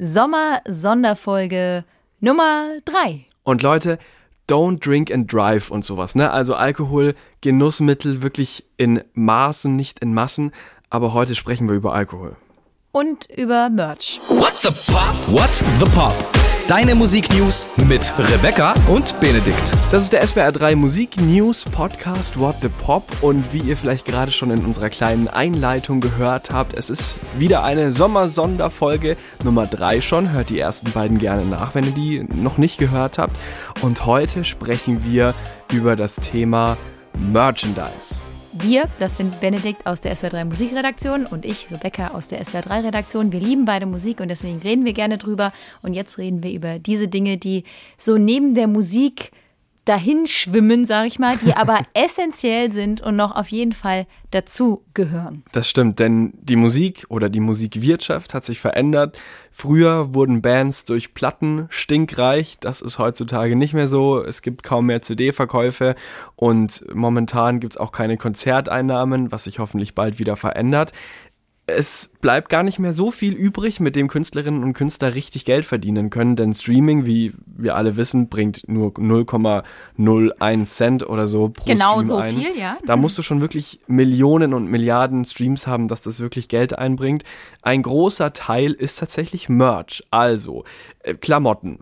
Sommer-Sonderfolge Nummer 3. Und Leute, don't drink and drive und sowas, ne? Also Alkohol, Genussmittel wirklich in Maßen, nicht in Massen. Aber heute sprechen wir über Alkohol. Und über Merch. What the Pop? What the Pop? Deine Musiknews mit Rebecca und Benedikt. Das ist der SWR 3 Musik News Podcast What the Pop und wie ihr vielleicht gerade schon in unserer kleinen Einleitung gehört habt, es ist wieder eine Sommersonderfolge Nummer 3 schon. Hört die ersten beiden gerne nach, wenn ihr die noch nicht gehört habt. Und heute sprechen wir über das Thema Merchandise. Wir, das sind Benedikt aus der SWR3 Musikredaktion und ich, Rebecca aus der SWR3 Redaktion. Wir lieben beide Musik und deswegen reden wir gerne drüber. Und jetzt reden wir über diese Dinge, die so neben der Musik dahin schwimmen, sag ich mal, die aber essentiell sind und noch auf jeden Fall dazu gehören. Das stimmt, denn die Musik oder die Musikwirtschaft hat sich verändert. Früher wurden Bands durch Platten stinkreich, das ist heutzutage nicht mehr so. Es gibt kaum mehr CD-Verkäufe und momentan gibt es auch keine Konzerteinnahmen, was sich hoffentlich bald wieder verändert es bleibt gar nicht mehr so viel übrig, mit dem Künstlerinnen und Künstler richtig Geld verdienen können, denn Streaming, wie wir alle wissen, bringt nur 0,01 Cent oder so pro genau Stream so ein. viel, ja. Da musst du schon wirklich Millionen und Milliarden Streams haben, dass das wirklich Geld einbringt. Ein großer Teil ist tatsächlich Merch, also äh, Klamotten,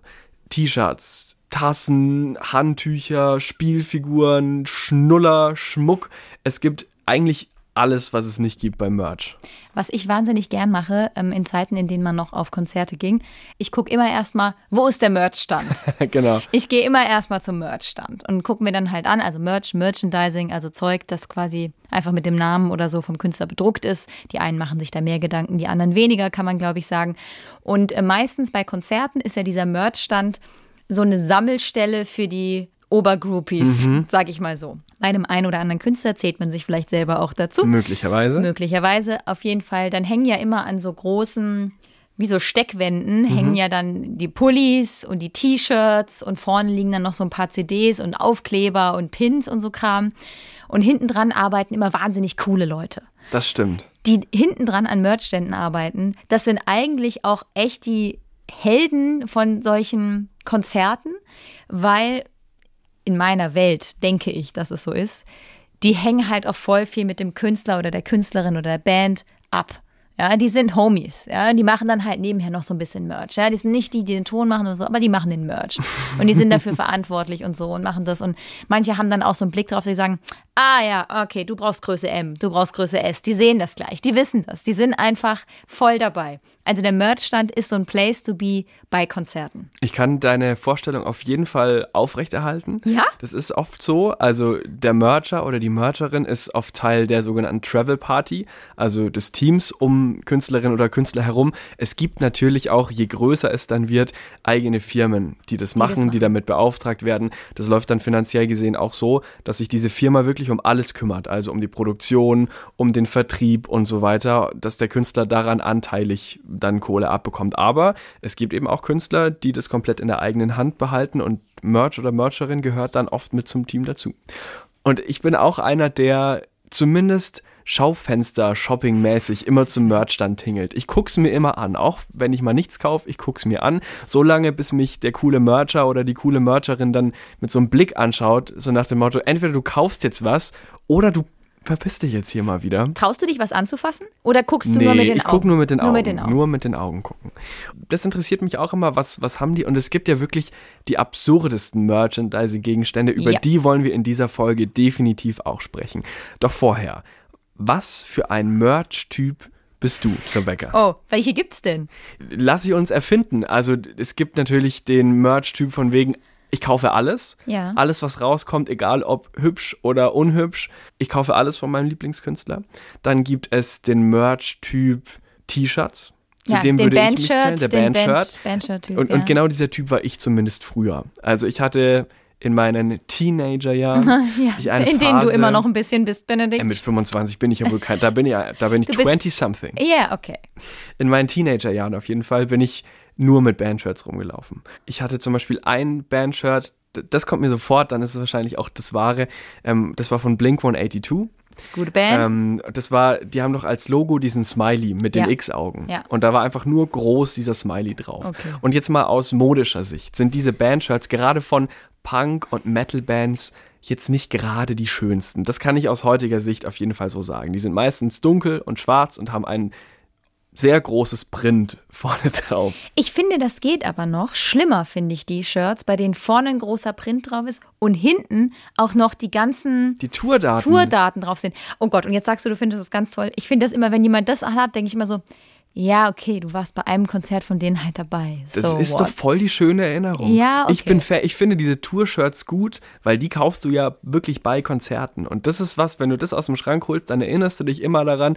T-Shirts, Tassen, Handtücher, Spielfiguren, Schnuller, Schmuck. Es gibt eigentlich alles, was es nicht gibt beim Merch. Was ich wahnsinnig gern mache, ähm, in Zeiten, in denen man noch auf Konzerte ging, ich gucke immer erstmal, wo ist der Merchstand? genau. Ich gehe immer erstmal zum Merchstand und gucke mir dann halt an, also Merch, Merchandising, also Zeug, das quasi einfach mit dem Namen oder so vom Künstler bedruckt ist. Die einen machen sich da mehr Gedanken, die anderen weniger, kann man glaube ich sagen. Und äh, meistens bei Konzerten ist ja dieser Merchstand so eine Sammelstelle für die Obergroupies, mhm. sag ich mal so. Bei einem einen oder anderen Künstler zählt man sich vielleicht selber auch dazu. Möglicherweise. Möglicherweise, auf jeden Fall. Dann hängen ja immer an so großen, wie so Steckwänden, mhm. hängen ja dann die Pullis und die T-Shirts und vorne liegen dann noch so ein paar CDs und Aufkleber und Pins und so Kram. Und hinten dran arbeiten immer wahnsinnig coole Leute. Das stimmt. Die hinten dran an Merchständen arbeiten, das sind eigentlich auch echt die Helden von solchen Konzerten, weil in meiner Welt denke ich, dass es so ist, die hängen halt auch voll viel mit dem Künstler oder der Künstlerin oder der Band ab. Ja, die sind Homies. Ja, die machen dann halt nebenher noch so ein bisschen Merch. Ja, die sind nicht die, die den Ton machen oder so, aber die machen den Merch. Und die sind dafür verantwortlich und so und machen das. Und manche haben dann auch so einen Blick drauf, die sagen, ah ja, okay, du brauchst Größe M, du brauchst Größe S. Die sehen das gleich, die wissen das. Die sind einfach voll dabei. Also der Merchstand ist so ein Place to be bei Konzerten. Ich kann deine Vorstellung auf jeden Fall aufrechterhalten. Ja? Das ist oft so. Also der Mercher oder die Mercherin ist oft Teil der sogenannten Travel Party, also des Teams um Künstlerin oder Künstler herum. Es gibt natürlich auch, je größer es dann wird, eigene Firmen, die das, die machen, das machen, die damit beauftragt werden. Das läuft dann finanziell gesehen auch so, dass sich diese Firma wirklich um alles kümmert. Also um die Produktion, um den Vertrieb und so weiter, dass der Künstler daran anteilig dann Kohle abbekommt. Aber es gibt eben auch Künstler, die das komplett in der eigenen Hand behalten und Merch oder Mercherin gehört dann oft mit zum Team dazu. Und ich bin auch einer, der zumindest Schaufenster shoppingmäßig immer zum Merchstand tingelt. Ich guck's mir immer an, auch wenn ich mal nichts kaufe, ich guck's mir an, so lange bis mich der coole Mercher oder die coole Mercherin dann mit so einem Blick anschaut, so nach dem Motto, entweder du kaufst jetzt was oder du verpiss dich jetzt hier mal wieder. Traust du dich, was anzufassen? Oder guckst du nee, nur mit den ich Augen? guck nur mit den nur Augen. Mit den Augen. Nur mit den Augen gucken. Das interessiert mich auch immer, was, was haben die? Und es gibt ja wirklich die absurdesten Merchandising-Gegenstände, über Ja. die wollen wir in dieser Folge definitiv auch sprechen. Doch vorher, was für ein Merch-Typ bist du, Rebecca? Oh, welche gibt's denn? Lass sie uns erfinden. Also es gibt natürlich den Merch-Typ von wegen, ich kaufe alles. Ja. Alles, was rauskommt, egal ob hübsch oder unhübsch. Ich kaufe alles von meinem Lieblingskünstler. Dann gibt es den Merch-Typ T-Shirts. Zu ja, dem den würde ich mich zählen, der Bandshirt. Band- Bandshirt-Typ. Und, ja. und genau dieser Typ war ich zumindest früher. Also ich hatte in meinen Teenagerjahren ja, ich eine in denen du Phase- immer noch ein bisschen bist, Benedikt. Äh, mit 25 bin ich ja wohl kein, da bin ich, da bin ich Du bist- 20 something. Ja, okay. In meinen Teenagerjahren auf jeden Fall bin ich nur mit Bandshirts rumgelaufen. Ich hatte zum Beispiel ein Bandshirt, das kommt mir sofort, dann ist es wahrscheinlich auch das wahre. Ähm, das war von Blink 182. Gute Band. Ähm, das war, die haben doch als Logo diesen Smiley mit den Ja. X-Augen. Ja. Und da war einfach nur groß dieser Smiley drauf. Okay. Und jetzt mal aus modischer Sicht sind diese Bandshirts gerade von Punk- und Metal-Bands jetzt nicht gerade die schönsten. Das kann ich aus heutiger Sicht auf jeden Fall so sagen. Die sind meistens dunkel und schwarz und haben ein sehr großes Print vorne drauf. Ich finde, das geht aber noch. Schlimmer finde ich die Shirts, bei denen vorne ein großer Print drauf ist und hinten auch noch die ganzen Die Tourdaten. Tourdaten drauf sind. Oh Gott, und jetzt sagst du, du findest das ganz toll. Ich finde das immer, wenn jemand das hat, denke ich immer so, ja, okay, du warst bei einem Konzert von denen halt dabei. Das so ist what? doch voll die schöne Erinnerung. Ja, Ich okay. bin Fan, ich finde diese Tour-Shirts gut, weil die kaufst du ja wirklich bei Konzerten. Und das ist was, wenn du das aus dem Schrank holst, dann erinnerst du dich immer daran,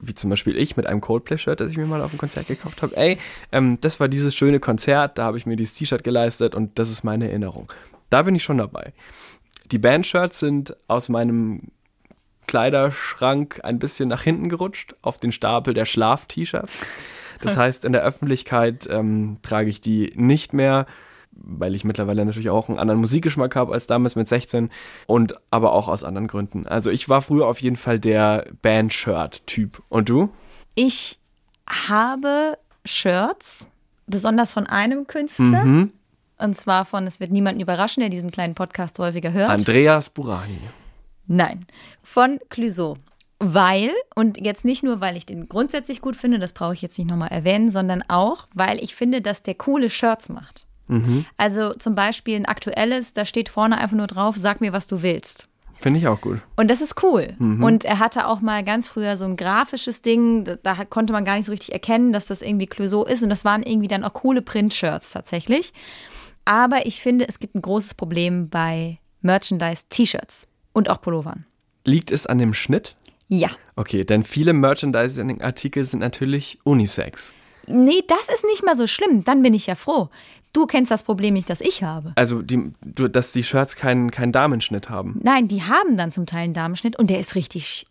wie zum Beispiel ich mit einem Coldplay-Shirt, das ich mir mal auf dem Konzert gekauft habe. Ey, ähm, das war dieses schöne Konzert, da habe ich mir dieses T-Shirt geleistet und das ist meine Erinnerung. Da bin ich schon dabei. Die Bandshirts sind aus meinem Kleiderschrank ein bisschen nach hinten gerutscht, auf den Stapel der Schlaf-T-Shirts. Das heißt, in der Öffentlichkeit ähm, trage ich die nicht mehr, weil ich mittlerweile natürlich auch einen anderen Musikgeschmack habe als damals mit 16 und aber auch aus anderen Gründen. Also ich war früher auf jeden Fall der Band-Shirt-Typ. Und du? Ich habe Shirts, besonders von einem Künstler. Mhm. Und zwar von, es wird niemanden überraschen, der diesen kleinen Podcast häufiger hört. Andreas Burani. Nein, von Clouseau. Weil, und jetzt nicht nur, weil ich den grundsätzlich gut finde, das brauche ich jetzt nicht nochmal erwähnen, sondern auch, weil ich finde, dass der coole Shirts macht. Also zum Beispiel ein aktuelles, da steht vorne einfach nur drauf, sag mir, was du willst. Finde ich auch gut. Und das ist cool. Und er hatte auch mal ganz früher so ein grafisches Ding, da, da konnte man gar nicht so richtig erkennen, dass das irgendwie Clouseau ist. Und das waren irgendwie dann auch coole Print-Shirts tatsächlich. Aber ich finde, es gibt ein großes Problem bei Merchandise-T-Shirts und auch Pullovern. Liegt es an dem Schnitt? Ja. Okay, denn viele Merchandising-Artikel sind natürlich Unisex. Nee, das ist nicht mal so schlimm. Dann bin ich ja froh. Du kennst das Problem nicht, das ich habe. Also, die, du, dass die Shirts keinen keinen Damenschnitt haben. Nein, die haben dann zum Teil einen Damenschnitt und der ist richtig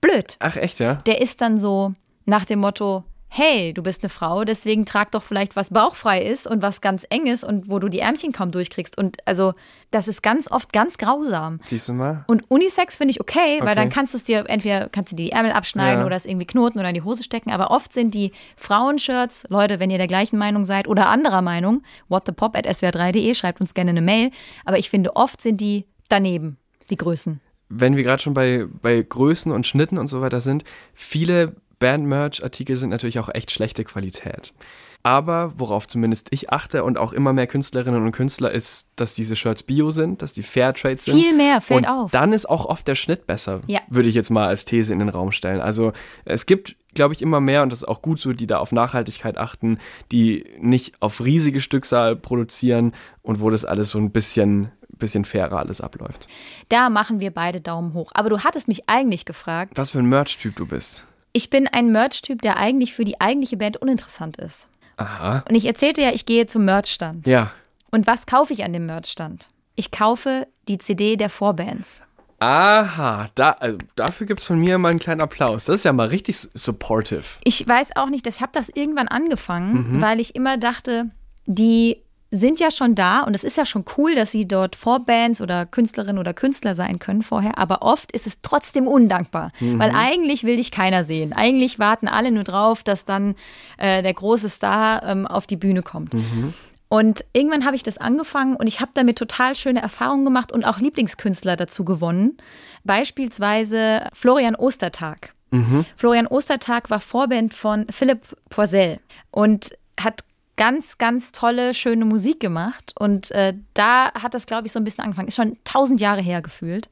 blöd. Ach, echt, ja? Der ist dann so nach dem Motto, hey, du bist eine Frau, deswegen trag doch vielleicht was bauchfrei ist und was ganz eng ist und wo du die Ärmchen kaum durchkriegst. Und also, das ist ganz oft ganz grausam. Siehst du mal? Und Unisex finde ich okay, weil Okay. dann kannst du es dir, entweder kannst du dir die Ärmel abschneiden Ja. oder es irgendwie knoten oder in die Hose stecken. Aber oft sind die Frauenshirts, Leute, wenn ihr der gleichen Meinung seid oder anderer Meinung, whatthepop at swr3.de, schreibt uns gerne eine Mail. Aber ich finde, oft sind die daneben, die Größen. Wenn wir gerade schon bei, bei Größen und Schnitten und so weiter sind, viele Band-Merch-Artikel sind natürlich auch echt schlechte Qualität. Aber worauf zumindest ich achte und auch immer mehr Künstlerinnen und Künstler ist, dass diese Shirts bio sind, dass die Fairtrade sind. Viel mehr, fällt und auf. Dann ist auch oft der Schnitt besser, Ja. würde ich jetzt mal als These in den Raum stellen. Also es gibt, glaube ich, immer mehr und das ist auch gut so, die da auf Nachhaltigkeit achten, die nicht auf riesige Stückzahl produzieren und wo das alles so ein bisschen, bisschen fairer alles abläuft. Da machen wir beide Daumen hoch. Aber du hattest mich eigentlich gefragt. Was für ein Merch-Typ du bist. Ich bin ein Merch-Typ, der eigentlich für die eigentliche Band uninteressant ist. Aha. Und ich erzählte ja, ich gehe zum Merch-Stand. Ja. Und was kaufe ich an dem Merch-Stand? Ich kaufe die CD der Vorbands. Aha, da, also dafür gibt es von mir mal einen kleinen Applaus. Das ist ja mal richtig su- supportive. Ich weiß auch nicht, ich habe das irgendwann angefangen, weil ich immer dachte, die sind ja schon da und es ist ja schon cool, dass sie dort Vorbands oder Künstlerinnen oder Künstler sein können vorher, aber oft ist es trotzdem undankbar, weil eigentlich will dich keiner sehen. Eigentlich warten alle nur drauf, dass dann äh, der große Star ähm, auf die Bühne kommt. Und irgendwann habe ich das angefangen und ich habe damit total schöne Erfahrungen gemacht und auch Lieblingskünstler dazu gewonnen. Beispielsweise Florian Ostertag. Florian Ostertag war Vorband von Philipp Poisel und hat ganz, ganz tolle, schöne Musik gemacht. Und äh, da hat das, glaube ich, so ein bisschen angefangen. Ist schon tausend Jahre her gefühlt.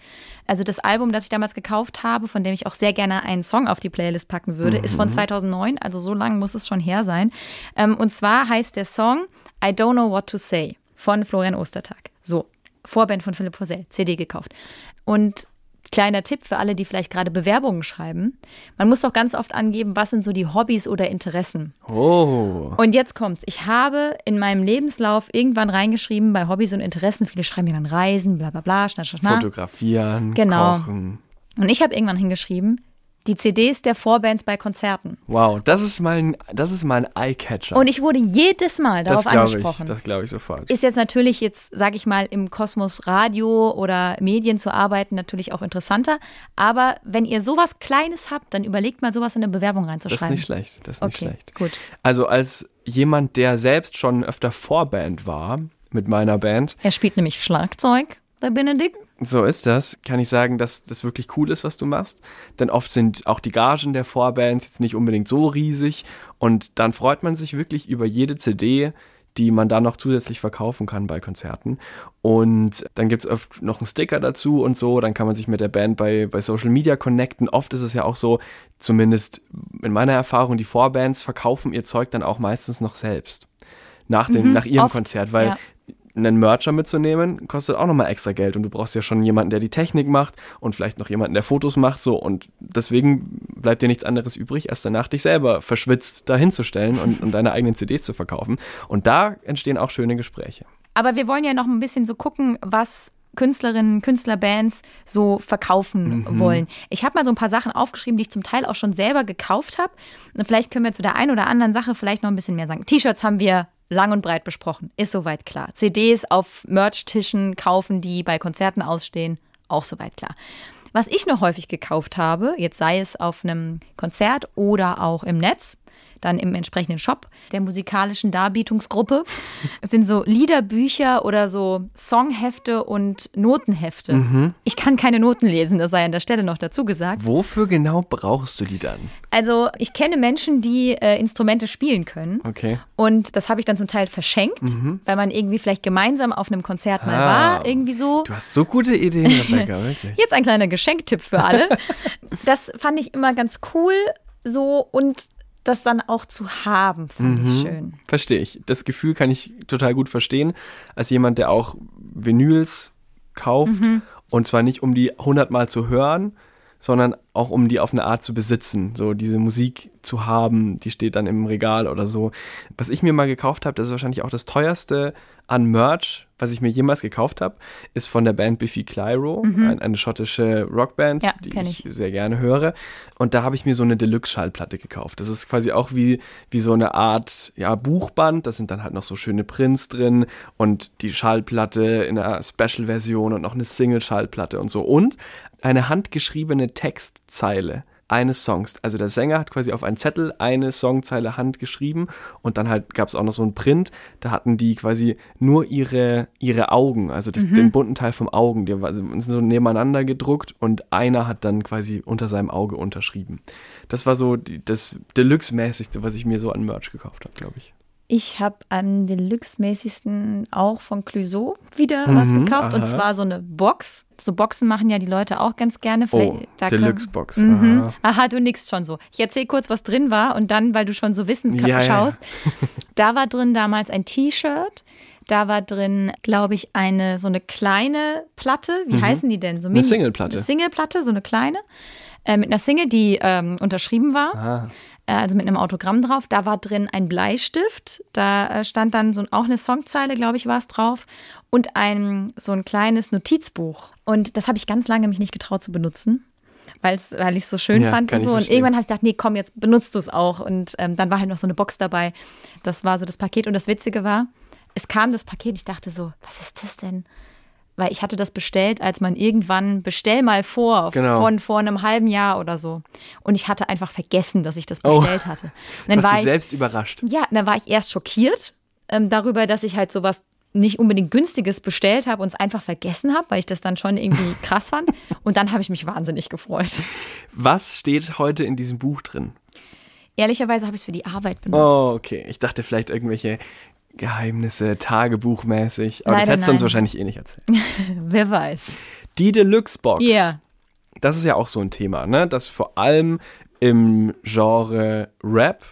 Also das Album, das ich damals gekauft habe, von dem ich auch sehr gerne einen Song auf die Playlist packen würde, ist von 2009. Also so lange muss es schon her sein. Ähm, und zwar heißt der Song I Don't Know What to Say von Florian Ostertag. So, Vorband von Philipp Forsell, CD gekauft. Und kleiner Tipp für alle, die vielleicht gerade Bewerbungen schreiben. Man muss doch ganz oft angeben, was sind so die Hobbys oder Interessen. Oh. Und jetzt kommt's. Ich habe in meinem Lebenslauf irgendwann reingeschrieben bei Hobbys und Interessen. Viele schreiben mir dann Reisen, bla bla bla, schna, schna, schna. Fotografieren, Genau. kochen. Und ich habe irgendwann hingeschrieben, Die CDs der Vorbands bei Konzerten. Wow, das ist mal ein, das ist mal ein Eyecatcher. Und ich wurde jedes Mal darauf das angesprochen. Ich, das glaube ich sofort. Ist jetzt natürlich jetzt, sage ich mal, im Kosmos Radio oder Medien zu arbeiten natürlich auch interessanter. Aber wenn ihr sowas Kleines habt, dann überlegt mal, sowas in eine Bewerbung reinzuschreiben. Das ist nicht schlecht. Das ist nicht okay, schlecht. gut. Also als jemand, der selbst schon öfter Vorband war mit meiner Band. Er spielt nämlich Schlagzeug, der Benedikt. So ist das. Kann ich sagen, dass das wirklich cool ist, was du machst. Denn oft sind auch die Gagen der Vorbands jetzt nicht unbedingt so riesig. Und dann freut man sich wirklich über jede CD, die man dann noch zusätzlich verkaufen kann bei Konzerten. Und dann gibt es oft noch einen Sticker dazu und so. Dann kann man sich mit der Band bei, bei Social Media connecten. Oft ist es ja auch so, zumindest in meiner Erfahrung, die Vorbands verkaufen ihr Zeug dann auch meistens noch selbst. Nach, dem, Mhm, nach ihrem oft, Konzert, weil ja. Einen Mercher mitzunehmen, kostet auch nochmal extra Geld und du brauchst ja schon jemanden, der die Technik macht und vielleicht noch jemanden, der Fotos macht, so und deswegen bleibt dir nichts anderes übrig, als danach dich selber verschwitzt dahinzustellen und, und deine eigenen CDs zu verkaufen. Und da entstehen auch schöne Gespräche. Aber wir wollen ja noch ein bisschen so gucken, was Künstlerinnen, Künstlerbands so verkaufen Mhm. wollen. Ich habe mal so ein paar Sachen aufgeschrieben, die ich zum Teil auch schon selber gekauft habe. Und vielleicht können wir zu der einen oder anderen Sache vielleicht noch ein bisschen mehr sagen. T-Shirts haben wir lang und breit besprochen, ist soweit klar. CDs auf Merch-Tischen kaufen, die bei Konzerten ausstehen, auch soweit klar. Was ich noch häufig gekauft habe, jetzt sei es auf einem Konzert oder auch im Netz, dann im entsprechenden Shop der musikalischen Darbietungsgruppe, sind so Liederbücher oder so Songhefte und Notenhefte. Ich kann keine Noten lesen, das sei an der Stelle noch dazu gesagt. Wofür genau brauchst du die dann? Also ich kenne Menschen, die äh, Instrumente spielen können. Okay. Und das habe ich dann zum Teil verschenkt, weil man irgendwie vielleicht gemeinsam auf einem Konzert mal Ah. war, irgendwie so. Du hast so gute Ideen, Rebecca, wirklich. Jetzt ein kleiner Geschenktipp für alle. das fand ich immer ganz cool, so und das dann auch zu haben, fand Mhm. ich schön. Verstehe ich. Das Gefühl kann ich total gut verstehen, als jemand, der auch Vinyls kauft. Mhm. Und zwar nicht, um die hundertmal zu hören, sondern auch um die auf eine Art zu besitzen. So diese Musik zu haben, die steht dann im Regal oder so. Was ich mir mal gekauft habe, das ist wahrscheinlich auch das teuerste an Merch, was ich mir jemals gekauft habe, ist von der Band Biffy Clyro, ein, eine schottische Rockband, Mhm. Ja, die ich ich. sehr gerne höre. Und da habe ich mir so eine Deluxe-Schallplatte gekauft. Das ist quasi auch wie, wie so eine Art ja, Buchband. Da sind dann halt noch so schöne Prints drin und die Schallplatte in einer Special-Version und noch eine Single-Schallplatte und so. Und eine handgeschriebene Textzeile eines Songs. Also der Sänger hat quasi auf einen Zettel eine Songzeile handgeschrieben und dann halt gab es auch noch so einen Print, da hatten die quasi nur ihre, ihre Augen, also das, den bunten Teil vom Augen, die war- sind so nebeneinander gedruckt und einer hat dann quasi unter seinem Auge unterschrieben. Das war so die, das Deluxe-mäßigste, was ich mir so an Merch gekauft habe, glaube ich. Ich habe am deluxe-mäßigsten auch von Clouseau wieder was gekauft. Und Mhm, aha. zwar so eine Box. So Boxen machen ja die Leute auch ganz gerne. Oh, Vielleicht- Deluxe-Box. Mhm. aha. Aha, du nix schon so. Ich erzähle kurz, was drin war und dann, weil du schon so wissen Ja, ja, ja. schaust. Da war drin damals ein T-Shirt. Da war drin, glaube ich, eine so eine kleine Platte. Wie heißen die denn? So Mhm. Eine Singleplatte. Eine Singleplatte, so eine kleine. Äh, mit einer Single, die ähm, unterschrieben war. Ah. Äh, also mit einem Autogramm drauf. Da war drin ein Bleistift. Da äh, stand dann so auch eine Songzeile, glaube ich, war es drauf. Und ein so ein kleines Notizbuch. Und das habe ich ganz lange mich nicht getraut zu benutzen. Weil's, weil ich es so schön Ja, fand und so. Und irgendwann habe ich gedacht, nee, komm, jetzt benutzt du es auch. Und ähm, dann war halt noch so eine Box dabei. Das war so das Paket. Und das Witzige war, es kam das Paket. Ich dachte so, was ist das denn? Weil ich hatte das bestellt, als man irgendwann bestell mal vor, Genau. von vor einem halben Jahr oder so. Und ich hatte einfach vergessen, dass ich das Oh. bestellt hatte. Und Du dann hast war ich, selbst überrascht. ja, dann war ich erst schockiert ähm, darüber, dass ich halt sowas nicht unbedingt günstiges bestellt habe und es einfach vergessen habe, weil ich das dann schon irgendwie krass fand. Und dann habe ich mich wahnsinnig gefreut. Was steht heute in diesem Buch drin? Ehrlicherweise habe ich es für die Arbeit benutzt. Oh, okay. Ich dachte vielleicht irgendwelche Geheimnisse, Tagebuchmäßig. Aber das Leider hättest du uns wahrscheinlich eh nicht erzählt. Wer weiß. Die Deluxe-Box. Ja. Das ist ja auch so ein Thema, ne? Das vor allem im Genre Rap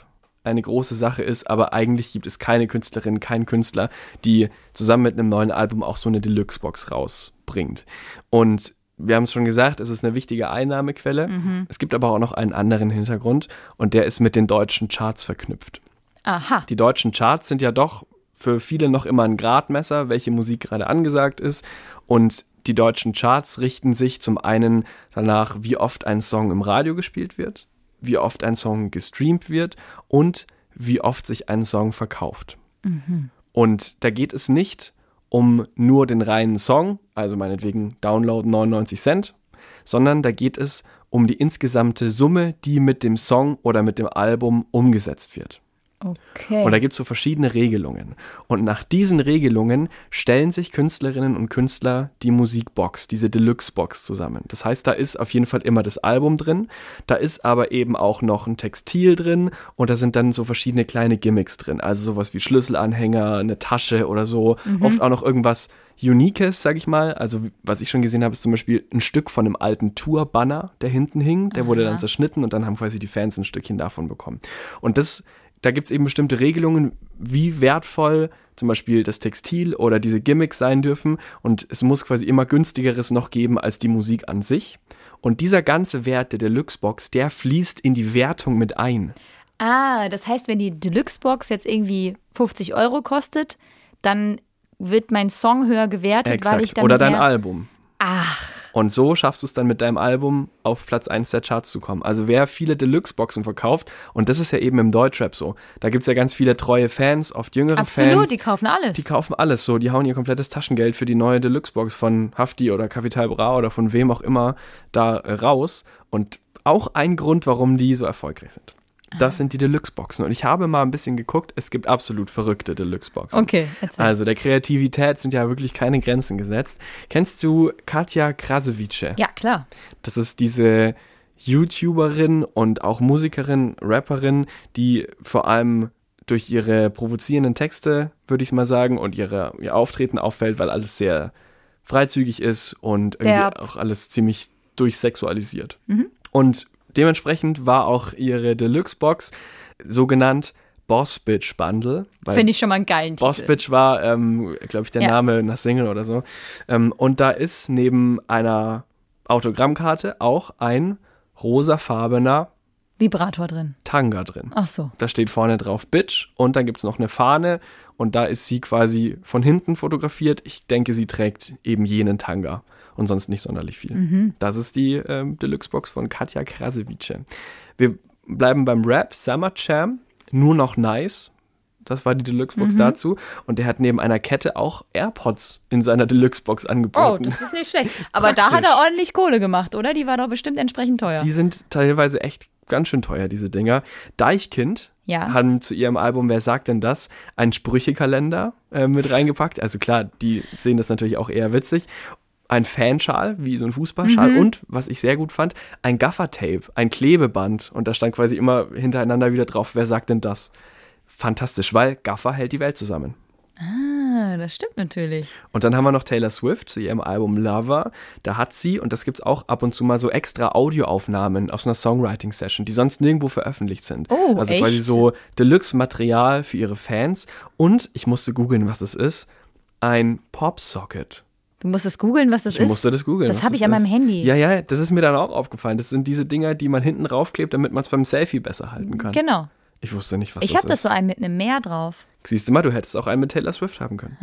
eine große Sache ist, aber eigentlich gibt es keine Künstlerin, keinen Künstler, die zusammen mit einem neuen Album auch so eine Deluxe-Box rausbringt. Und wir haben es schon gesagt, es ist eine wichtige Einnahmequelle. Es gibt aber auch noch einen anderen Hintergrund und der ist mit den deutschen Charts verknüpft. Aha. Die deutschen Charts sind ja doch für viele noch immer ein Gradmesser, welche Musik gerade angesagt ist. Und die deutschen Charts richten sich zum einen danach, wie oft ein Song im Radio gespielt wird, wie oft ein Song gestreamt wird und wie oft sich ein Song verkauft. Und da geht es nicht um nur den reinen Song, also meinetwegen Download 99 Cent, sondern da geht es um die insgesamte Summe, die mit dem Song oder mit dem Album umgesetzt wird. Okay. Und da gibt es so verschiedene Regelungen. Und nach diesen Regelungen stellen sich Künstlerinnen und Künstler die Musikbox, diese Deluxe-Box zusammen. Das heißt, da ist auf jeden Fall immer das Album drin, da ist aber eben auch noch ein Textil drin und da sind dann so verschiedene kleine Gimmicks drin. Also sowas wie Schlüsselanhänger, eine Tasche oder so. Oft auch noch irgendwas Uniques, sag ich mal. Also was ich schon gesehen habe, ist zum Beispiel ein Stück von einem alten Tour-Banner, der hinten hing. Der wurde dann zerschnitten und dann haben quasi die Fans ein Stückchen davon bekommen. Und das da gibt es eben bestimmte Regelungen, wie wertvoll zum Beispiel das Textil oder diese Gimmicks sein dürfen. Und es muss quasi immer günstigeres noch geben als die Musik an sich. Und dieser ganze Wert der Deluxe-Box, der fließt in die Wertung mit ein. Ah, das heißt, wenn die Deluxe-Box jetzt irgendwie 50 Euro kostet, dann wird mein Song höher gewertet, weil ich dann Oder dein. Album. Ach, Und so schaffst du es dann mit deinem Album auf Platz 1 der Charts zu kommen. Also wer viele Deluxe-Boxen verkauft, und das ist ja eben im Deutschrap so, da gibt es ja ganz viele treue Fans, oft jüngere absolut, Fans. die kaufen alles. Die kaufen alles so, die hauen ihr komplettes Taschengeld für die neue Deluxe-Box von Hafti oder Capital Bra oder von wem auch immer da raus. Und auch ein Grund, warum die so erfolgreich sind. Das sind die Deluxe-Boxen. Und ich habe mal ein bisschen geguckt, es gibt absolut verrückte Deluxe-Boxen. Okay, erzähl. Also der Kreativität sind ja wirklich keine Grenzen gesetzt. Kennst du Katja Krasavice? ja, klar. Das ist diese YouTuberin und auch Musikerin, Rapperin, die vor allem durch ihre provozierenden Texte, würde ich mal sagen, und ihre, ihr Auftreten auffällt, weil alles sehr freizügig ist und irgendwie Derb. auch alles ziemlich durchsexualisiert. Und dementsprechend war auch ihre Deluxe-Box so genannt Boss Bitch Bundle. Finde ich schon mal einen geilen Titel. Boss Bitch war, ähm, glaube ich, der Ja. Name einer Single oder so. Ähm, und da ist neben einer Autogrammkarte auch ein rosafarbener Vibrator drin. Tanga drin. Ach so. Da steht vorne drauf Bitch und dann gibt es noch eine Fahne und da ist sie quasi von hinten fotografiert. Ich denke, sie trägt eben jenen Tanga und sonst nicht sonderlich viel. Das ist die ähm, Deluxe-Box von Katja Krasavice. Wir bleiben beim Rap. Summer Jam, nur noch nice. Das war die Deluxe-Box dazu. Und der hat neben einer Kette auch AirPods in seiner Deluxe-Box Oh, angeboten. das ist nicht schlecht. Aber da hat er ordentlich Kohle gemacht, oder? Die war doch bestimmt entsprechend teuer. Die sind teilweise echt ganz schön teuer, diese Dinger. Deichkind Ja. haben zu ihrem Album Wer sagt denn das? einen Sprüchekalender äh, mit reingepackt. Also klar, die sehen das natürlich auch eher witzig. Ein Fanschal, wie so ein Fußballschal. Und, was ich sehr gut fand, ein Gaffertape, ein Klebeband. Und da stand quasi immer hintereinander wieder drauf, wer sagt denn das? Fantastisch, weil Gaffer hält die Welt zusammen. Ah, das stimmt natürlich. Und dann haben wir noch Taylor Swift zu ihrem Album Lover. Da hat sie, und das gibt es auch ab und zu mal so extra Audioaufnahmen aus einer Songwriting-Session, die sonst nirgendwo veröffentlicht sind. Oh, also echt? quasi so Deluxe-Material für ihre Fans. Und ich musste googeln, was es ist. Ein Popsocket. Du musst es googeln, was das Ich ist. musste das googeln. Das habe ich an meinem. Handy. Ja, ja, das ist mir dann auch aufgefallen. Das sind diese Dinger, die man hinten raufklebt, damit man es beim Selfie besser halten kann. Genau. Ich wusste nicht, was Ich das habe ist. das so einen mit einem Meer drauf. Siehst du mal, du hättest auch einen mit Taylor Swift haben können.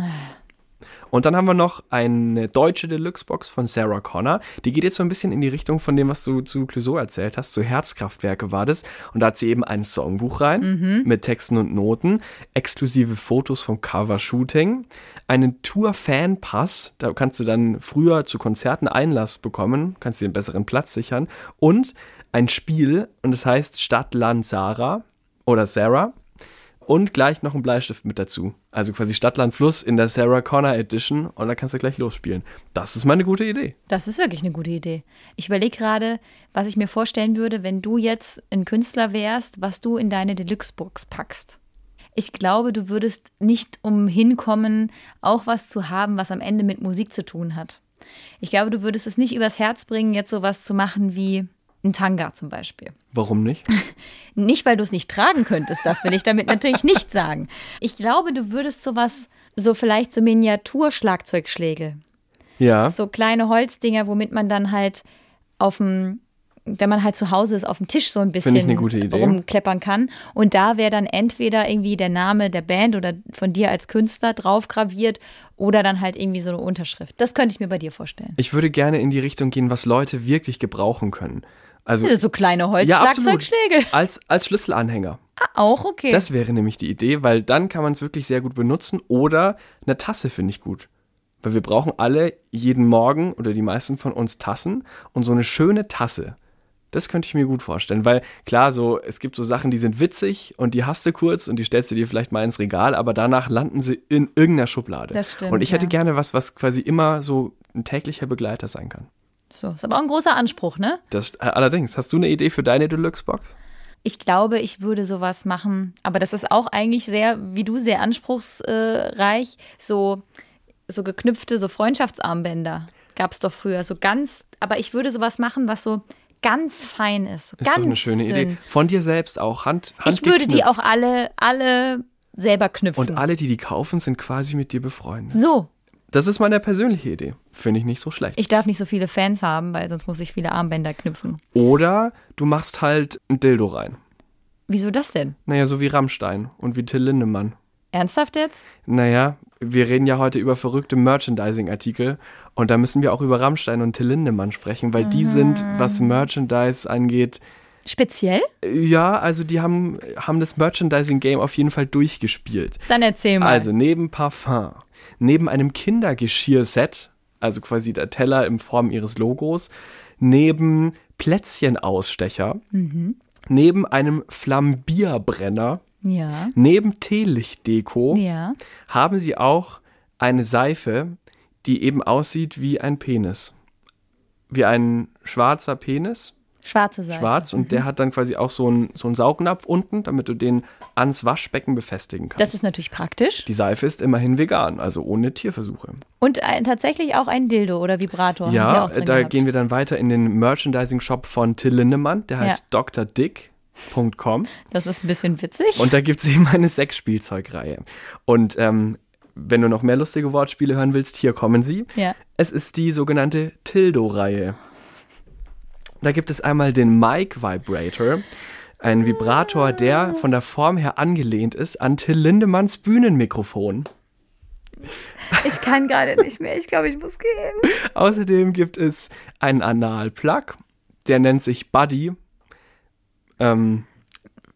Und dann haben wir noch eine deutsche Deluxe-Box von Sarah Connor. Die geht jetzt so ein bisschen in die Richtung von dem, was du zu Clouseau erzählt hast. Zu Herzkraftwerke war das. Und da hat sie eben ein Songbuch rein mit Texten und Noten, exklusive Fotos vom Cover-Shooting, einen Tour-Fan-Pass. Da kannst du dann früher zu Konzerten Einlass bekommen, kannst dir einen besseren Platz sichern. Und ein Spiel, und das heißt Stadt, Land, Sarah oder Sarah. Und gleich noch ein Bleistift mit dazu. Also quasi Stadtland Fluss in der Sarah Connor Edition und da kannst du gleich losspielen. Das ist mal eine gute Idee. Das ist wirklich eine gute Idee. Ich überlege gerade, was ich mir vorstellen würde, wenn du jetzt ein Künstler wärst, was du in deine Deluxe-Box packst. Ich glaube, du würdest nicht umhin kommen, auch was zu haben, was am Ende mit Musik zu tun hat. Ich glaube, du würdest es nicht übers Herz bringen, jetzt sowas zu machen wie ein Tanga zum Beispiel. Warum nicht? Nicht, weil du es nicht tragen könntest, das will ich damit natürlich nicht sagen. Ich glaube, du würdest sowas, so vielleicht so Miniaturschlagzeugschläge, Ja. so kleine Holzdinger, womit man dann halt auf dem wenn man halt zu Hause ist, auf dem Tisch so ein bisschen rumkleppern kann. Und da wäre dann entweder irgendwie der Name der Band oder von dir als Künstler drauf graviert oder dann halt irgendwie so eine Unterschrift. Das könnte ich mir bei dir vorstellen. Ich würde gerne in die Richtung gehen, was Leute wirklich gebrauchen können. Also So kleine ja. Holzschlagzeugschläge. Als, als Schlüsselanhänger. Ah, auch okay. Das wäre nämlich die Idee, weil dann kann man es wirklich sehr gut benutzen. Oder eine Tasse finde ich gut. Weil wir brauchen alle jeden Morgen oder die meisten von uns Tassen und so eine schöne Tasse. Das könnte ich mir gut vorstellen, weil klar, so es gibt so Sachen, die sind witzig und die hast du kurz und die stellst du dir vielleicht mal ins Regal, aber danach landen sie in irgendeiner Schublade. Das stimmt, Und ich hätte ja. gerne was, was quasi immer so ein täglicher Begleiter sein kann. So, ist aber auch ein großer Anspruch, ne? Das, äh, allerdings, hast du eine Idee für deine Deluxe-Box? Ich glaube, ich würde sowas machen, aber das ist auch eigentlich sehr, wie du, sehr anspruchsreich. So, so geknüpfte, so Freundschaftsarmbänder gab es doch früher. So ganz, aber ich würde sowas machen, was so ganz fein ist. So Ist ganz doch eine schöne dünn. Idee. Von dir selbst auch, Hand, Ich würde die handgeknüpft. auch alle, alle selber knüpfen. Und alle, die die kaufen, sind quasi mit dir befreundet. so, Das ist meine persönliche Idee. Finde ich nicht so schlecht. ich darf nicht so viele Fans haben, weil sonst muss ich viele Armbänder knüpfen. Oder du machst halt ein Dildo rein. Wieso das denn? Naja, so wie Rammstein und wie Till Lindemann. Ernsthaft jetzt? Naja, wir reden ja heute über verrückte Merchandising-Artikel und da müssen wir auch über Rammstein und Till Lindemann sprechen, weil die sind, was Merchandise angeht, Speziell? ja, also die haben, haben das Merchandising-Game auf jeden Fall durchgespielt. Dann erzähl mal. Also neben Parfum, neben einem Kindergeschirrset, also quasi der Teller in Form ihres Logos, neben Plätzchenausstecher, neben einem Flambierbrenner, ja. neben Teelichtdeko Ja. haben sie auch eine Seife, die eben aussieht wie ein Penis. Wie ein schwarzer Penis, Schwarze Seite. schwarz, und der hat dann quasi auch so einen so einen Saugnapf unten, damit du den ans Waschbecken befestigen kannst. Das ist natürlich praktisch. Die Seife ist immerhin vegan, also ohne Tierversuche. Und ein, tatsächlich auch ein Dildo oder Vibrator. haben sie Ja, da gehabt. gehen wir dann weiter in den Merchandising-Shop von Till Lindemann, der Ja. heißt drdick.com. Das ist ein bisschen witzig. Und da gibt es eben eine Sexspielzeugreihe. Und ähm, wenn du noch mehr lustige Wortspiele hören willst, hier kommen sie. ja. Es ist die sogenannte Tildo-Reihe. Da gibt es einmal den Mic Vibrator, ein Vibrator, der von der Form her angelehnt ist an Till Lindemanns Bühnenmikrofon. Ich kann gerade nicht mehr. Ich glaube, ich muss gehen. Außerdem gibt es einen Anal-Plug, der nennt sich Buddy. Ähm,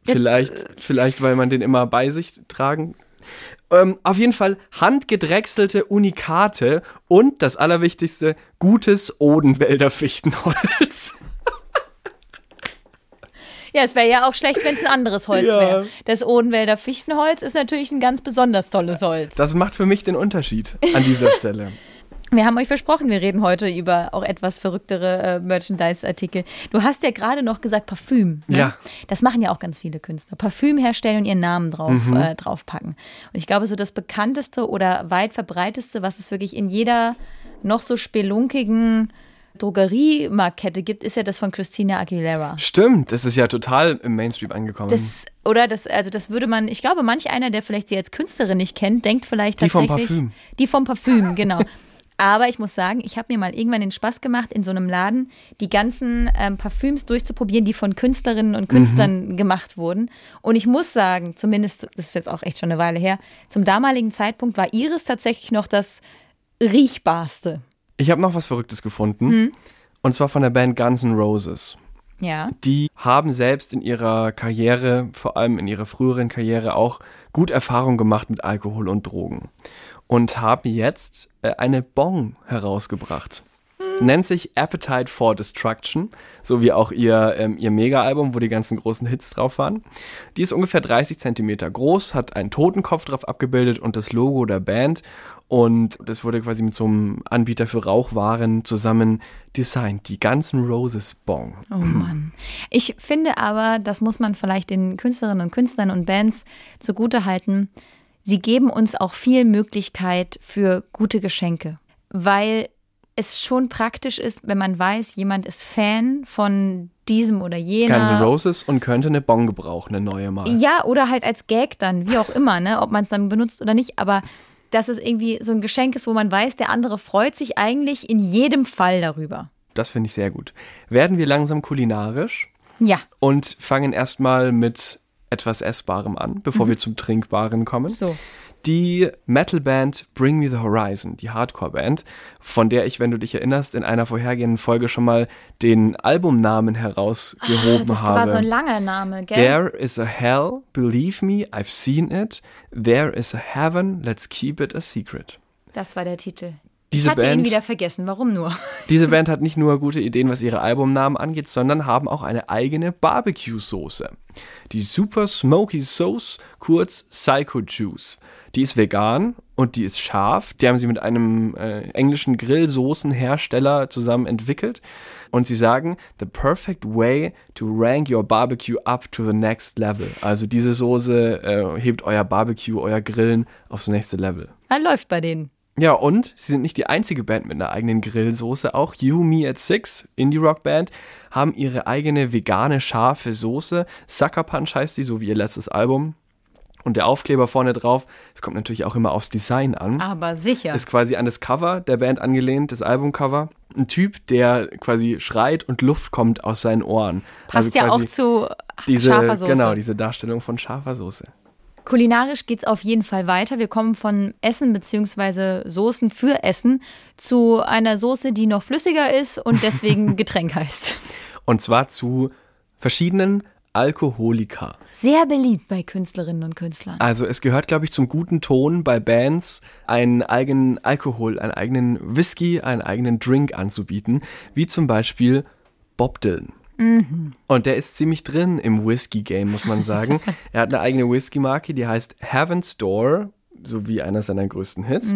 Jetzt, vielleicht, vielleicht, weil man den immer bei sich tragen. Ähm, auf jeden Fall handgedrechselte Unikate und das Allerwichtigste, gutes Odenwälder Fichtenholz. Ja, es wäre ja auch schlecht, wenn es ein anderes Holz Ja. wäre. Das Odenwälder Fichtenholz ist natürlich ein ganz besonders tolles Holz. Das macht für mich den Unterschied an dieser Stelle. Wir haben euch versprochen, wir reden heute über auch etwas verrücktere äh, Merchandise-Artikel. Du hast ja gerade noch gesagt Parfüm. Ne? Ja. Das machen ja auch ganz viele Künstler. Parfüm herstellen und ihren Namen drauf, Mhm. äh, draufpacken. Und ich glaube, so das bekannteste oder weit verbreiteste, was es wirklich in jeder noch so spelunkigen Drogeriemarktkette gibt, ist ja das von Christina Aguilera. Stimmt, das ist ja total im Mainstream angekommen. Das, oder das, also das würde man, ich glaube, manch einer, der vielleicht sie als Künstlerin nicht kennt, denkt vielleicht Die vom tatsächlich. Parfüm. Die vom Parfüm, genau. Aber ich muss sagen, ich habe mir mal irgendwann den Spaß gemacht, in so einem Laden die ganzen ähm, Parfüms durchzuprobieren, die von Künstlerinnen und Künstlern gemacht wurden. Und ich muss sagen, zumindest, das ist jetzt auch echt schon eine Weile her, zum damaligen Zeitpunkt war Iris tatsächlich noch das riechbarste. ich habe noch was Verrücktes gefunden. Hm. Und zwar von der Band Guns N' Roses. Ja. die haben selbst in ihrer Karriere, vor allem in ihrer früheren Karriere, auch gut Erfahrung gemacht mit Alkohol und Drogen. Und haben jetzt äh, eine Bong herausgebracht. Nennt sich Appetite for Destruction, so wie auch ihr, ähm, ihr Mega-Album, wo die ganzen großen Hits drauf waren. Die ist ungefähr 30 Zentimeter groß, hat einen Totenkopf drauf abgebildet und das Logo der Band. Und das wurde quasi mit so einem Anbieter für Rauchwaren zusammen designt. Die ganzen Roses Bong. Oh Mann. Ich finde aber, das muss man vielleicht den Künstlerinnen und Künstlern und Bands zugute halten, sie geben uns auch viel Möglichkeit für gute Geschenke, weil es schon praktisch ist, wenn man weiß, jemand ist Fan von diesem oder jener. Guns N' Roses und könnte eine Bon gebrauchen, eine neue mal. Ja, oder halt als Gag dann, wie auch immer, ne, ob man es dann benutzt oder nicht, aber dass es irgendwie so ein Geschenk ist, wo man weiß, der andere freut sich eigentlich in jedem Fall darüber. Das finde ich sehr gut. Werden wir langsam kulinarisch Ja, und fangen erstmal mit etwas Essbarem an, bevor wir zum Trinkbaren kommen. so. Die Metalband Bring Me the Horizon, die Hardcore-Band, von der ich, wenn du dich erinnerst, in einer vorhergehenden Folge schon mal den Albumnamen herausgehoben Das habe. war so ein langer Name, gell? There is a hell, believe me, I've seen it. There is a heaven, let's keep it a secret. Das war der Titel. Diese hatte ihn Band- wieder vergessen. Warum nur? Diese Band hat nicht nur gute Ideen, was ihre Albumnamen angeht, sondern haben auch eine eigene Barbecue-Soße. Die Super Smoky Sauce, kurz Psycho Juice. Die ist vegan und die ist scharf. Die haben sie mit einem äh, englischen Grillsoßenhersteller zusammen entwickelt. Und sie sagen, the perfect way to rank your barbecue up to the next level. Also diese Soße äh, hebt euer Barbecue, euer Grillen aufs nächste Level. Er läuft bei denen. Ja, und sie sind nicht die einzige Band mit einer eigenen Grillsoße. Auch You, Me at Six, Indie-Rock-Band, haben ihre eigene vegane, scharfe Soße. Sucker Punch heißt die, so wie ihr letztes Album. Und der Aufkleber vorne drauf, es kommt natürlich auch immer aufs Design an, Aber sicher. ist quasi an das Cover der Band angelehnt, das Albumcover. Ein Typ, der quasi schreit und Luft kommt aus seinen Ohren. Passt ja auch zu diese, scharfer Soße. Genau, diese Darstellung von scharfer Soße. Kulinarisch geht's auf jeden Fall weiter. Wir kommen von Essen bzw. Soßen für Essen zu einer Soße, die noch flüssiger ist und deswegen Getränk heißt. Und zwar zu verschiedenen Alkoholika. Sehr beliebt bei Künstlerinnen und Künstlern. Also es gehört, glaube ich, zum guten Ton bei Bands, einen eigenen Alkohol, einen eigenen Whisky, einen eigenen Drink anzubieten, wie zum Beispiel Bob Dylan. Und der ist ziemlich drin im Whisky-Game, muss man sagen. er hat eine eigene Whisky-Marke, die heißt Heaven's Door, so wie einer seiner größten Hits.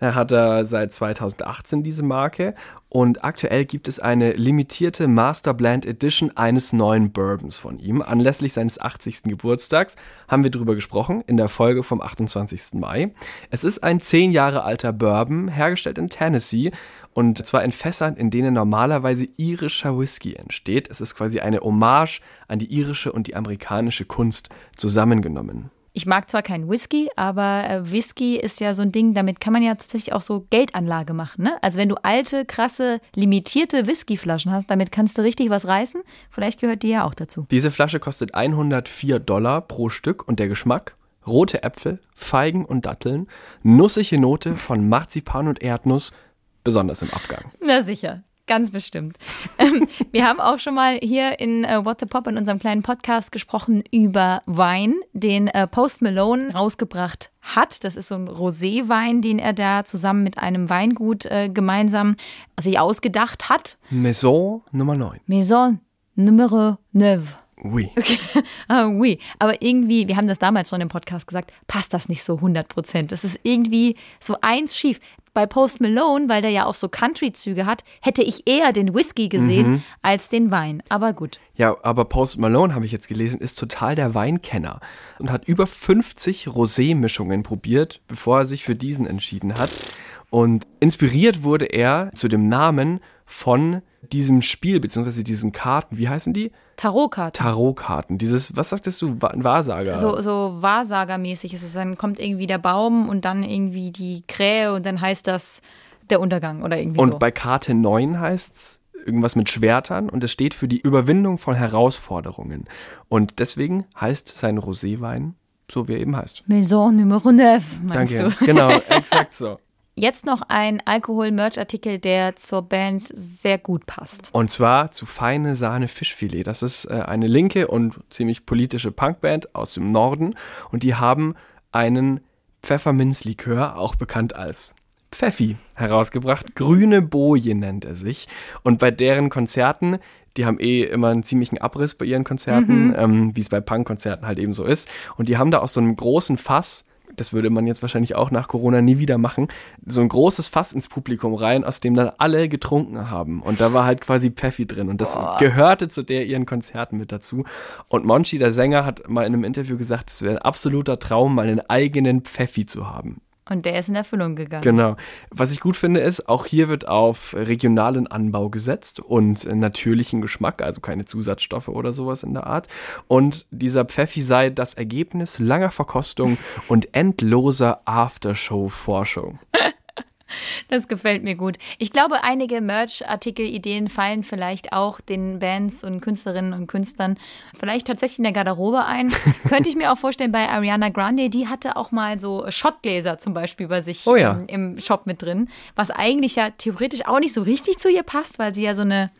Er hat er seit 2018 diese Marke und aktuell gibt es eine limitierte Master Blend Edition eines neuen Bourbons von ihm. Anlässlich seines 80. Geburtstags haben wir drüber gesprochen in der Folge vom 28. Mai. Es ist ein 10 Jahre alter Bourbon, hergestellt in Tennessee und zwar in Fässern, in denen normalerweise irischer Whisky entsteht. Es ist quasi eine Hommage an die irische und die amerikanische Kunst zusammengenommen. Ich mag zwar keinen Whisky, aber äh, Whisky ist ja so ein Ding, damit kann man ja tatsächlich auch so Geldanlage machen. Ne? Also wenn du alte, krasse, limitierte Whiskyflaschen hast, damit kannst du richtig was reißen. Vielleicht gehört die ja auch dazu. Diese Flasche kostet 104 Dollar pro Stück und der Geschmack? Rote Äpfel, Feigen und Datteln, nussige Note von Marzipan und Erdnuss, besonders im Abgang. Na sicher. Ganz bestimmt. Ähm, wir haben auch schon mal hier in äh, What the Pop in unserem kleinen Podcast gesprochen über Wein, den äh, Post Malone rausgebracht hat. Das ist so ein Roséwein, den er da zusammen mit einem Weingut äh, gemeinsam sich ausgedacht hat. Maison Nummer 9. Maison Numero 9. Oui. Ah, oui. Aber irgendwie, wir haben das damals schon im Podcast gesagt, passt das nicht so 100 Prozent. Das ist irgendwie so eins schief. Bei Post Malone, weil der ja auch so Country-Züge hat, hätte ich eher den Whisky gesehen als den Wein. Aber gut. Ja, aber Post Malone, habe ich jetzt gelesen, ist total der Weinkenner und hat über 50 Rosé-Mischungen probiert, bevor er sich für diesen entschieden hat. Und inspiriert wurde er zu dem Namen von diesem Spiel, beziehungsweise diesen Karten. Wie heißen die? Tarotkarten. Tarotkarten. Dieses, was sagtest du, Wahrsager? So, so Wahrsagermäßig ist es. Dann kommt irgendwie der Baum und dann irgendwie die Krähe und dann heißt das der Untergang oder irgendwie und so. bei Karte 9 heißt es irgendwas mit Schwertern und es steht für die Überwindung von Herausforderungen. Und deswegen heißt sein Roséwein so, wie er eben heißt. Maison Numero 9, meinst Danke. du? Genau, exakt so. Jetzt noch ein Alkohol-Merch-Artikel, der zur Band sehr gut passt. Und zwar zu Feine Sahne Fischfilet. Das ist äh, eine linke und ziemlich politische Punkband aus dem Norden. Und die haben einen Pfefferminzlikör, auch bekannt als Pfeffi, herausgebracht. Grüne Boje nennt er sich. Und bei deren Konzerten, die haben eh immer einen ziemlichen Abriss bei ihren Konzerten, ähm, wie es bei Punkkonzerten halt eben so ist. Und die haben da aus so einem großen Fass das würde man jetzt wahrscheinlich auch nach Corona nie wieder machen, so ein großes Fass ins Publikum rein, aus dem dann alle getrunken haben. Und da war halt quasi Pfeffi drin. Und das gehörte zu der ihren Konzerten mit dazu. Und Monchi, der Sänger, hat mal in einem Interview gesagt, es wäre ein absoluter Traum, mal einen eigenen Pfeffi zu haben. Und der ist in Erfüllung gegangen. Genau. Was ich gut finde, ist, auch hier wird auf regionalen Anbau gesetzt und natürlichen Geschmack, also keine Zusatzstoffe oder sowas in der Art. Und dieser Pfeffi sei das Ergebnis langer Verkostung und endloser Aftershow-Forschung. Das gefällt mir gut. Ich glaube, einige Merch-Artikel-Ideen fallen vielleicht auch den Bands und Künstlerinnen und Künstlern vielleicht tatsächlich in der Garderobe ein. Könnte ich mir auch vorstellen bei Ariana Grande, die hatte auch mal so Shotgläser zum Beispiel bei sich Oh ja. im, im Shop mit drin, was eigentlich ja theoretisch auch nicht so richtig zu ihr passt, weil sie ja so eine,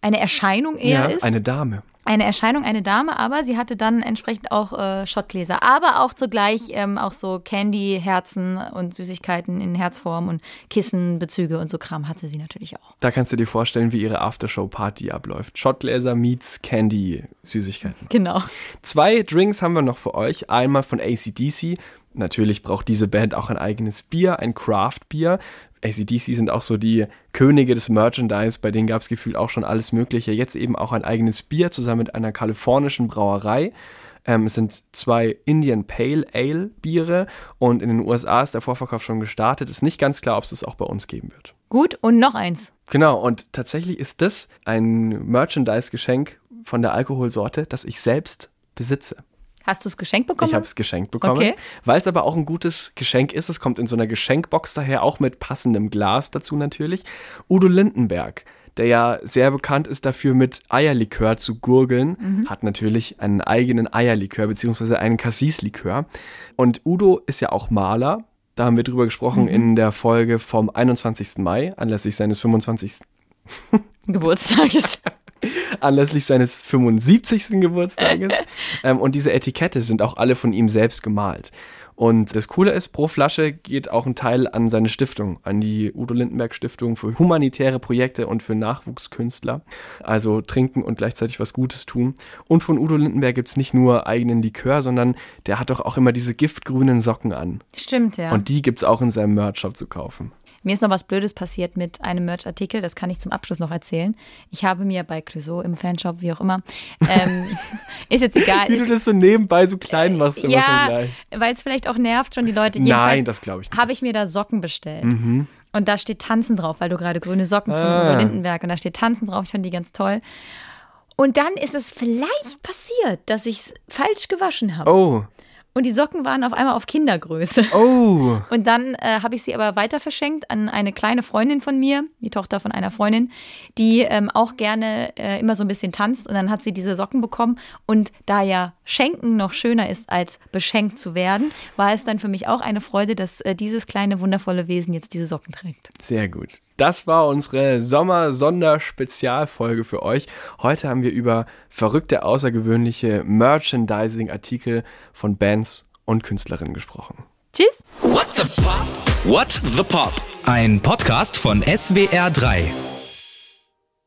eine Erscheinung eher ja, ist eine Dame. Eine Erscheinung, eine Dame, aber sie hatte dann entsprechend auch äh, Schottgläser, aber auch zugleich ähm, auch so Candy-Herzen und Süßigkeiten in Herzform und Kissenbezüge und so Kram hatte sie natürlich auch. Da kannst du dir vorstellen, wie ihre Aftershow-Party abläuft. Shotgläser meets Candy Süßigkeiten. Genau. Zwei Drinks haben wir noch für euch. Einmal von ACDC. Natürlich braucht diese Band auch ein eigenes Bier, ein Craft-Bier. ACDC sind auch so die Könige des Merchandise, bei denen gab es gefühlt auch schon alles Mögliche. Jetzt eben auch ein eigenes Bier zusammen mit einer kalifornischen Brauerei. Ähm, es sind zwei Indian Pale Ale Biere und in den USA ist der Vorverkauf schon gestartet. Ist nicht ganz klar, ob es das auch bei uns geben wird. Gut, und noch eins. Genau, und tatsächlich ist das ein Merchandise-Geschenk von der Alkoholsorte, das ich selbst besitze. Hast du es geschenkt bekommen? Ich habe es geschenkt bekommen, Okay. weil es aber auch ein gutes Geschenk ist. Es kommt in so einer Geschenkbox daher, auch mit passendem Glas dazu natürlich. Udo Lindenberg, der ja sehr bekannt ist dafür, mit Eierlikör zu gurgeln, hat natürlich einen eigenen Eierlikör beziehungsweise einen Cassis-Likör. Und Udo ist ja auch Maler. Da haben wir drüber gesprochen in der Folge vom 21. Mai, anlässlich seines 25. Geburtstages. anlässlich seines 75. Geburtstages. ähm, und diese Etikette sind auch alle von ihm selbst gemalt. Und das Coole ist, pro Flasche geht auch ein Teil an seine Stiftung, an die Udo Lindenberg Stiftung für humanitäre Projekte und für Nachwuchskünstler. Also trinken und gleichzeitig was Gutes tun. Und von Udo Lindenberg gibt es nicht nur eigenen Likör, sondern der hat doch auch immer diese giftgrünen Socken an. Stimmt, ja. Und die gibt es auch in seinem Merch-Shop zu kaufen. Mir ist noch was Blödes passiert mit einem Merch-Artikel, das kann ich zum Abschluss noch erzählen. Ich habe mir bei Clouseau im Fanshop, wie auch immer, ähm, ist jetzt egal. Wie du das so nebenbei so klein machst, immer schon ja, gleich. weil es vielleicht auch nervt schon die Leute. Nein, Jedenfalls das glaube ich nicht. habe ich mir da Socken bestellt. Und da steht Tanzen drauf, weil du gerade grüne Socken von Ah. Udo Lindenberg und da steht Tanzen drauf. Ich finde die ganz toll. Und dann ist es vielleicht passiert, dass ich es falsch gewaschen habe. Oh, Und die Socken waren auf einmal auf Kindergröße. oh. Und dann äh, habe ich sie aber weiter verschenkt an eine kleine Freundin von mir, die Tochter von einer Freundin, die ähm, auch gerne äh, immer so ein bisschen tanzt. Und dann hat sie diese Socken bekommen. Und da ja Schenken noch schöner ist, als beschenkt zu werden, war es dann für mich auch eine Freude, dass äh, dieses kleine, wundervolle Wesen jetzt diese Socken trägt. Sehr gut. Das war unsere Sommer-Sonderspezialfolge für euch. Heute haben wir über verrückte, außergewöhnliche Merchandising-Artikel von Bands und Künstlerinnen gesprochen. Tschüss! What the Pop? What the Pop? Ein Podcast von SWR3.